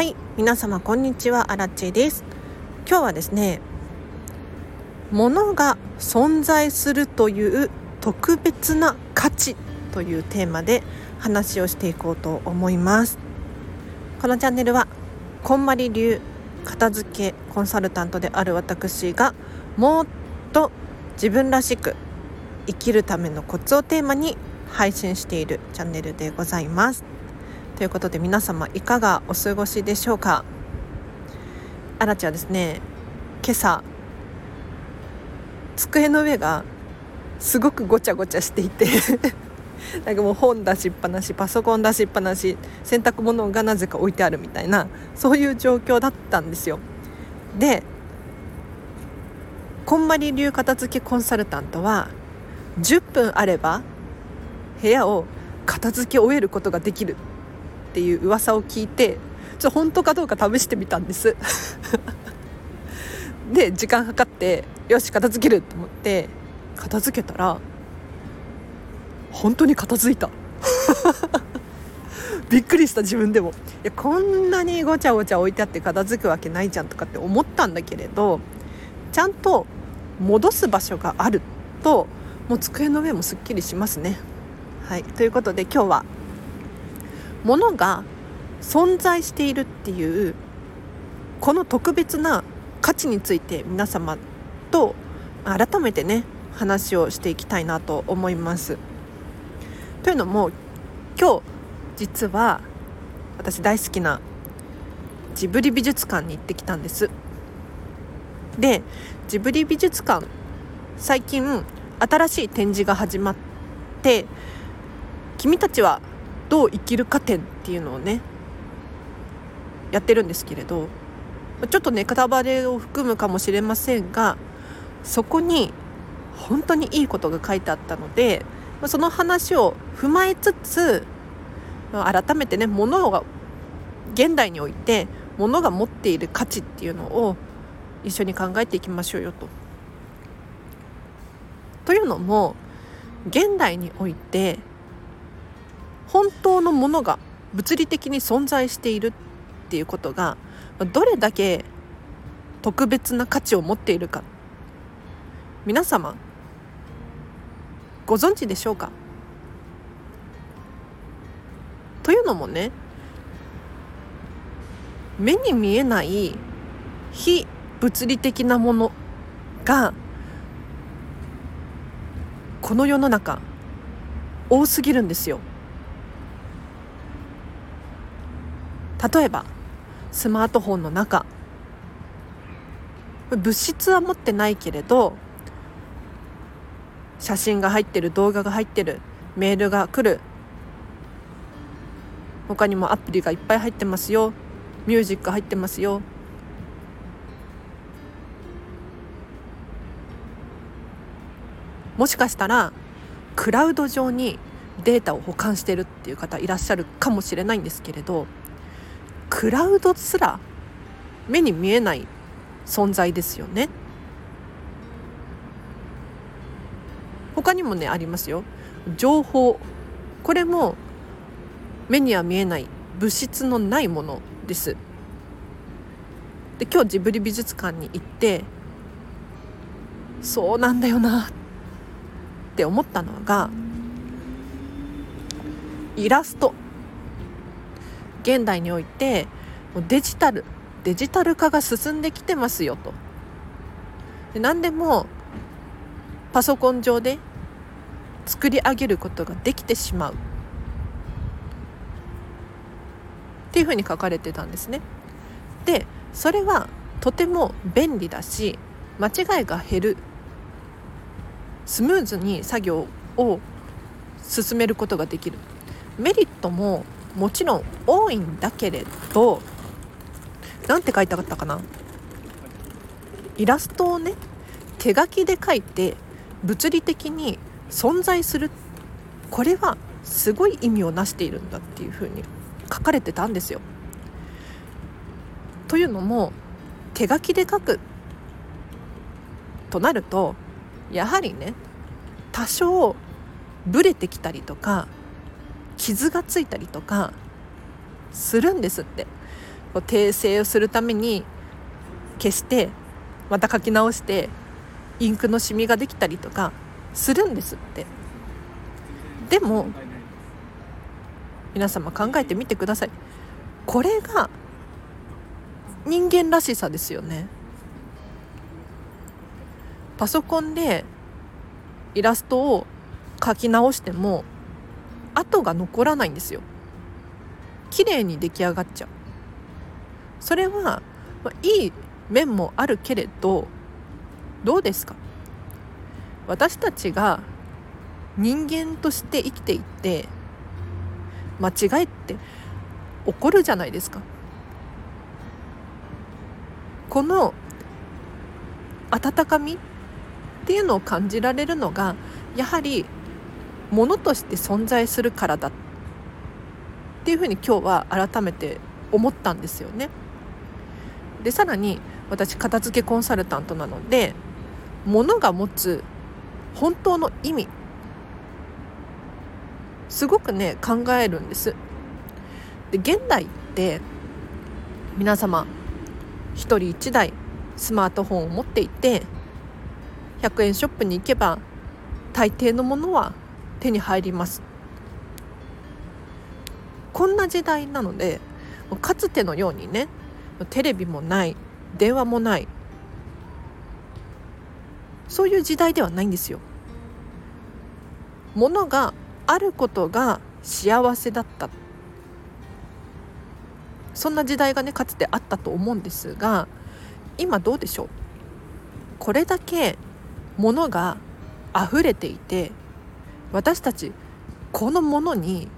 はい皆様こんにちは。アラチです。今日はですね物が存在するという特別な価値というテーマで話をしていこうと思います。このチャンネルはこんまり流片付けコンサルタントである私がもっと自分らしく生きるためのコツをテーマに配信しているチャンネルでございます。ということで皆様いかがお過ごしでしょうか？あらちはですね今朝机の上がすごくごちゃごちゃしていて なんかもう本出しっぱなしパソコン出しっぱなし洗濯物がなぜか置いてあるみたいなそういう状況だったんですよ。でこんまり流片付けコンサルタントは10分あれば部屋を片付け終えることができる。っていう噂を聞いてちょ本当かどうか試してみたんです。で時間計ってよし片付けると思って片付けたら本当に片付いた。びっくりした自分でも。いやこんなにごちゃごちゃ置いてあって片付くわけないじゃんとかって思ったんだけれどちゃんと戻す場所があるともう机の上もすっきりしますね。はい。ということで今日は物が存在しているっていうこの特別な価値について皆様と改めてね話をしていきたいなと思います。というのも今日実は私大好きなジブリ美術館に行ってきたんです。でジブリ美術館最近新しい展示が始まって「君たちはどう生きるか展っていうのをねやってるんですけれどちょっとね片バレを含むかもしれませんがそこに本当にいいことが書いてあったのでその話を踏まえつつ改めてね物が現代において物が持っている価値っていうのを一緒に考えていきましょうよと。というのも現代において本当のものが物理的に存在しているっていうことがどれだけ特別な価値を持っているか皆様ご存知でしょうか？というのもね目に見えない非物理的なものがこの世の中多すぎるんですよ。例えばスマートフォンの中。物質は持ってないけれど写真が入ってる動画が入ってるメールが来る。他にもアプリがいっぱい入ってますよ。ミュージック入ってますよ。もしかしたらクラウド上にデータを保管してるっていう方いらっしゃるかもしれないんですけれどクラウドすら目に見えない存在ですよね。他にもねありますよ。情報。これも目には見えない物質のないものです。で今日ジブリ美術館に行ってそうなんだよなって思ったのがイラスト。現代においてデジタルデジタル化が進んできてますよと。で何でもパソコン上で作り上げることができてしまう。っていうふうに書かれてたんですね。でそれはとても便利だし間違いが減る。スムーズに作業を進めることができる。メリットももちろん多いんだけれど何て書いてあったかな？イラストをね手書きで書いて物理的に存在するこれはすごい意味をなしているんだっていうふうに書かれてたんですよ。というのも手書きで書くとなるとやはりね多少ブレてきたりとか傷がついたりとかするんですって。こう訂正をするために消してまた書き直してインクのシミができたりとかするんですって。でも皆様考えてみてください。これが人間らしさですよね。パソコンでイラストを描き直しても跡が残らないんですよ。綺麗に出来上がっちゃう。それは、まあ、いい面もあるけれどどうですか？私たちが人間として生きていって間違いって起こるじゃないですか。この温かみっていうのを感じられるのがやはりものとして存在するからだっていうふうに今日は改めて思ったんですよね。でさらに私片付けコンサルタントなので物が持つ本当の意味すごくね考えるんです。で現代って皆様1人1台スマートフォンを持っていて100円ショップに行けば大抵のものは手に入ります。こんな時代なのでかつてのようにねテレビもない電話もないそういう時代ではないんですよ。ものがあることが幸せだった。そんな時代がねかつてあったと思うんですが今どうでしょう？これだけものが溢れていて私たちこのものに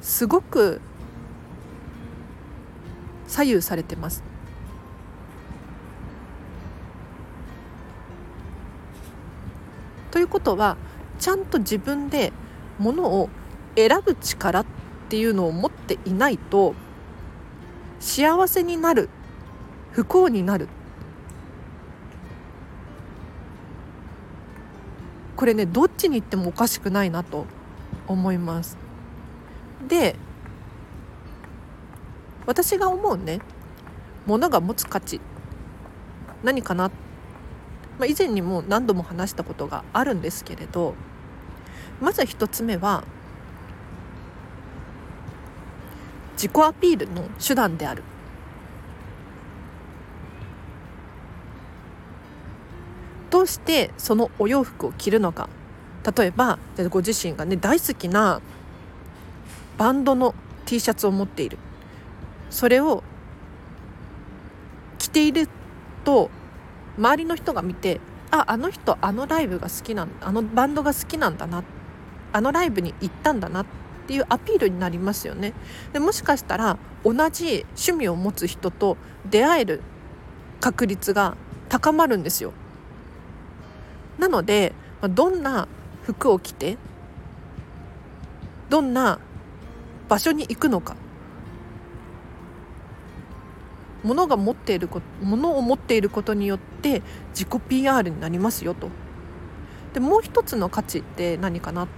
すごく左右されてます。ということはちゃんと自分でものを選ぶ力っていうのを持っていないと幸せになる不幸になるこれねどっちに行ってもおかしくないなと思います。で私が思うねものが持つ価値何かなまあ、以前にも何度も話したことがあるんですけれどまず1つ目は自己アピールの手段である。どうしてそのお洋服を着るのか。例えばご自身がね大好きなバンドの T シャツを持っている。それを着ていると周りの人が見てああの人あのライブが好きなんあのバンドが好きなんだなあのライブに行ったんだなっていうアピールになりますよね。でもしかしたら同じ趣味を持つ人と出会える確率が高まるんですよ。なのでどんな服を着てどんな場所に行くのか。物が持っていること物を持っていることによって自己 PR になりますよと。でもう一つの価値って何かなっ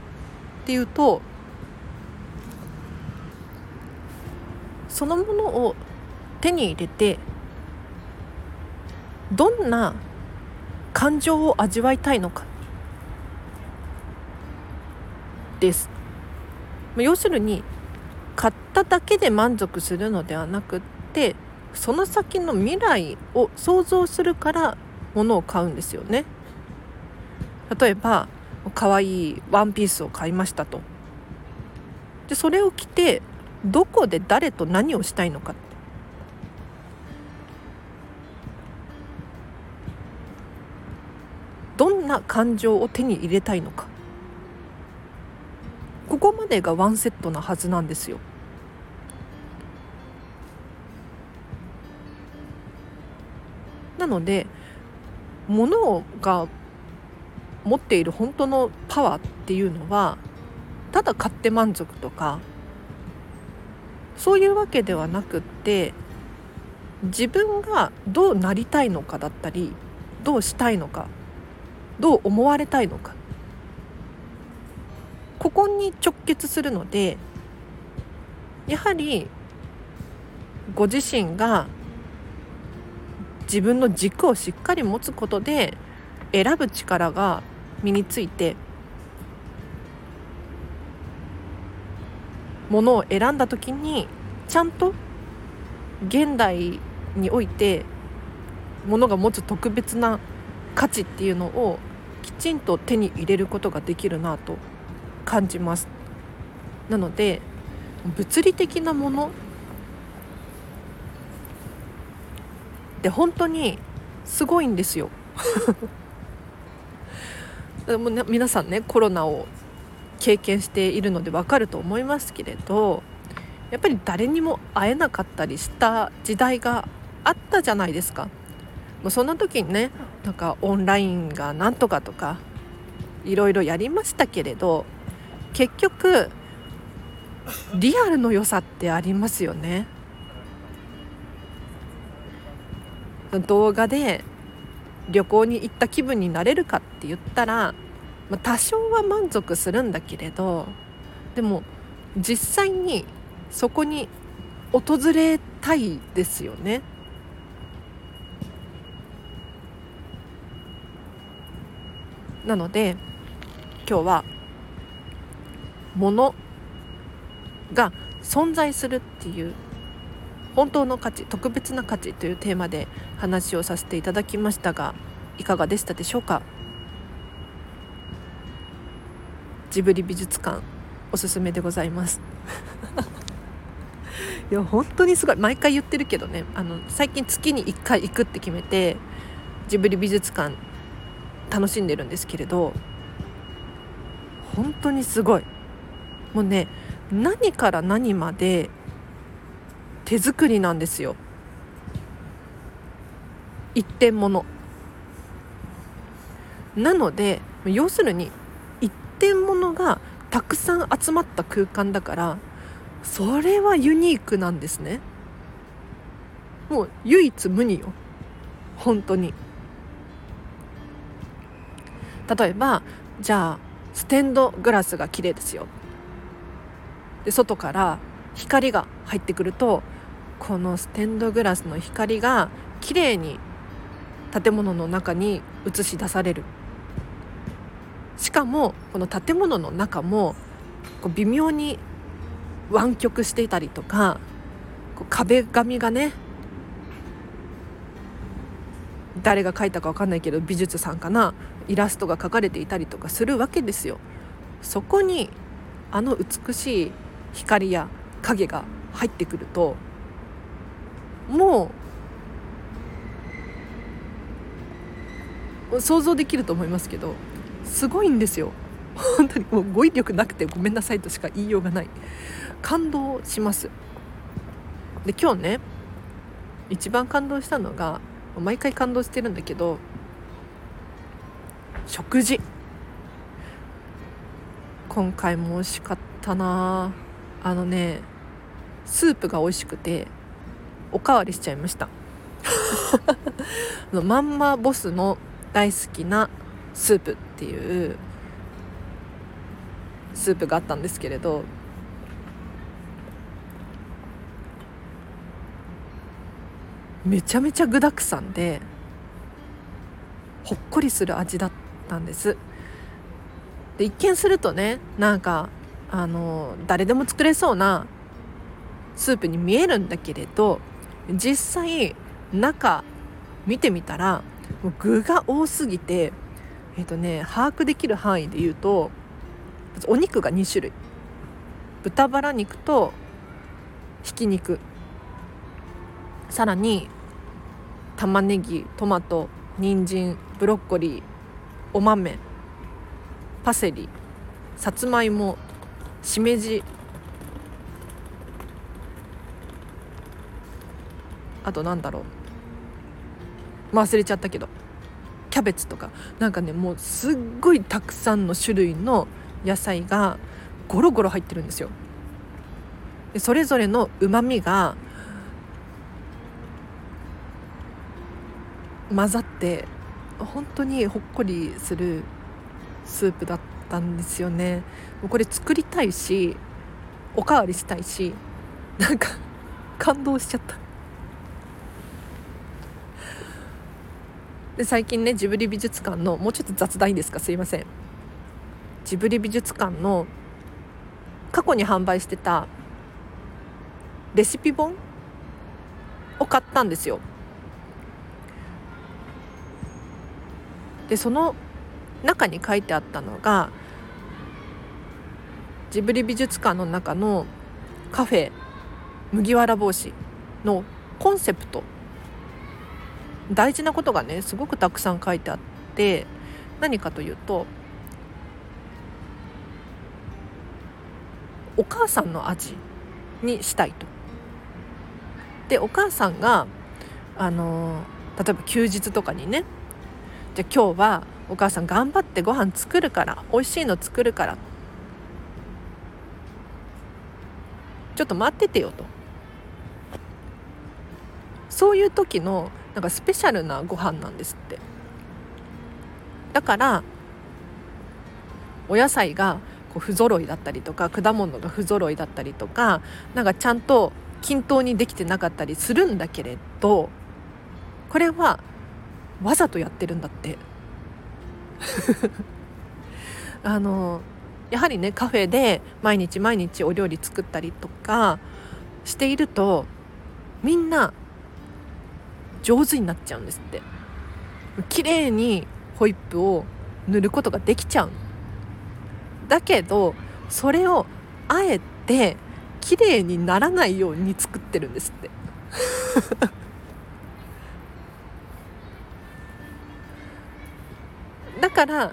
ていうとそのものを手に入れてどんな感情を味わいたいのか？です。要するに買っただけで満足するのではなくってその先の未来を想像するから物を買うんですよね。例えば可愛いワンピースを買いましたと。でそれを着てどこで誰と何をしたいのか。な感情を手に入れたいのか。ここまでがワンセットなはずなんですよ。なので物が持っている本当のパワーっていうのはただ買って満足とかそういうわけではなくって自分がどうなりたいのかだったりどうしたいのかどう思われたいのか。ここに直結するのでやはりご自身が自分の軸をしっかり持つことで選ぶ力が身についてものを選んだ時にちゃんと現代においてものが持つ特別な価値っていうのをきちんと手に入れることができるなと感じます。なので物理的なものって本当にすごいんですよ。もね、皆さんねコロナを経験しているので分かると思いますけれどやっぱり誰にも会えなかったりした時代があったじゃないですか。もうそんな時にねなんかオンラインがなんとかとかいろいろやりましたけれど結局リアルの良さってありますよね動画で旅行に行った気分になれるかって言ったら、まあ、多少は満足するんだけれどでも実際にそこに訪れたいですよね。なので今日は物が存在するっていう本当の価値特別な価値というテーマで話をさせていただきましたがいかがでしたでしょうか？ジブリ美術館おすすめでございます。いや本当にすごい。毎回言ってるけどねあの最近月に1回行くって決めてジブリ美術館楽しんでるんですけれど本当にすごい。もうね何から何まで手作りなんですよ。一点物。なので要するに一点物がたくさん集まった空間だからそれはユニークなんですね。もう唯一無二よ。本当に。例えばじゃあステンドグラスが綺麗ですよ。で外から光が入ってくるとこのステンドグラスの光が綺麗に建物の中に映し出される。しかもこの建物の中もこう微妙に湾曲していたりとかこう壁紙がね誰が描いたか分かんないけど美術さんかなイラストが描かれていたりとかするわけですよ。そこにあの美しい光や影が入ってくるともう想像できると思いますけどすごいんですよ。本当にもう語彙力なくてごめんなさいとしか言いようがない。感動します。で今日ね一番感動したのが毎回感動してるんだけど食事。今回も美味しかったな。あのねスープが美味しくておかわりしちゃいました。まんまボスの大好きなスープっていうスープがあったんですけれどめちゃめちゃ具だくさんでほっこりする味だったんです。で一見するとねなんかあの誰でも作れそうなスープに見えるんだけれど実際中見てみたらもう具が多すぎてえっ、ー、とね把握できる範囲で言うとお肉が2種類。豚バラ肉とひき肉。さらに玉ねぎトマト人参ブロッコリーお豆パセリさつまいもしめじあとなんだろう。忘れちゃったけどキャベツとか。なんかねもうすっごいたくさんの種類の野菜がゴロゴロ入ってるんですよ。でそれぞれのうまみが混ざって本当にほっこりするスープだったんですよね。もうこれ作りたいしおかわりしたいしなんか感動しちゃった。で最近ねジブリ美術館のもうちょっと雑談いいですか？すいません。ジブリ美術館の過去に販売してたレシピ本を買ったんですよ。でその中に書いてあったのがジブリ美術館の中のカフェ麦わら帽子のコンセプト大事なことがねすごくたくさん書いてあって何かというとお母さんの味にしたいと。でお母さんがあの例えば休日とかにねじゃあ今日はお母さん頑張ってご飯作るから美味しいの作るから。ちょっと待っててよと。そういう時のなんかスペシャルなご飯なんですって。だからお野菜がこう不揃いだったりとか果物が不揃いだったりとかなんかちゃんと均等にできてなかったりするんだけれどこれはわざとやってるんだって。あのやはりねカフェで毎日毎日お料理作ったりとかしているとみんな上手になっちゃうんですって。綺麗にホイップを塗ることができちゃう。だけどそれをあえて綺麗にならないように作ってるんですって。から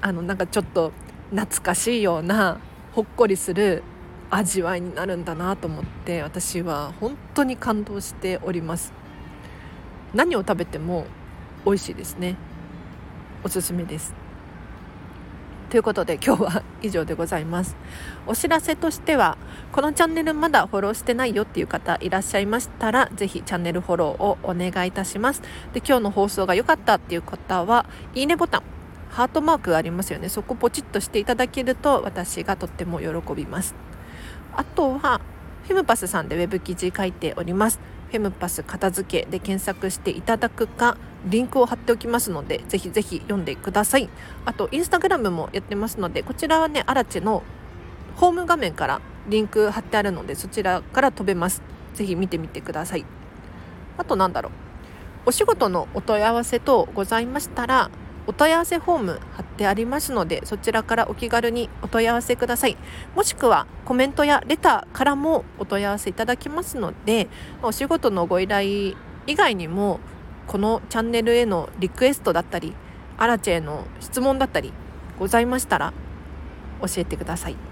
あのなんかちょっと懐かしいようなほっこりする味わいになるんだなと思って私は本当に感動しております。何を食べても美味しいですね。おすすめです。ということで今日は以上でございます。お知らせとしてはこのチャンネルまだフォローしてないよっていう方いらっしゃいましたらぜひチャンネルフォローをお願いいたします。で今日の放送が良かったっていう方はいいねボタンハートマークがありますよね。そこポチッとしていただけると私がとっても喜びます。あとはフェムパスさんでウェブ記事書いております。フェムパス片付けで検索していただくかリンクを貼っておきますのでぜひぜひ読んでください。あとインスタグラムもやってますのでこちらはねアラチのホーム画面からリンク貼ってあるのでそちらから飛べます。ぜひ見てみてください。あとなんだろう。お仕事のお問い合わせ等ございましたらお問い合わせフォーム貼ってありますのでそちらからお気軽にお問い合わせくださいもしくはコメントやレターからもお問い合わせいただきますのでお仕事のご依頼以外にもこのチャンネルへのリクエストだったりアラチェへの質問だったりございましたら教えてください。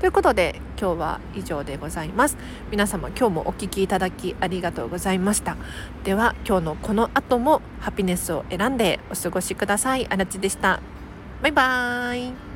ということで今日は以上でございます。皆様今日もお聴きいただきありがとうございました。では今日のこの後もハピネスを選んでお過ごしください。あらちでした。バイバーイ。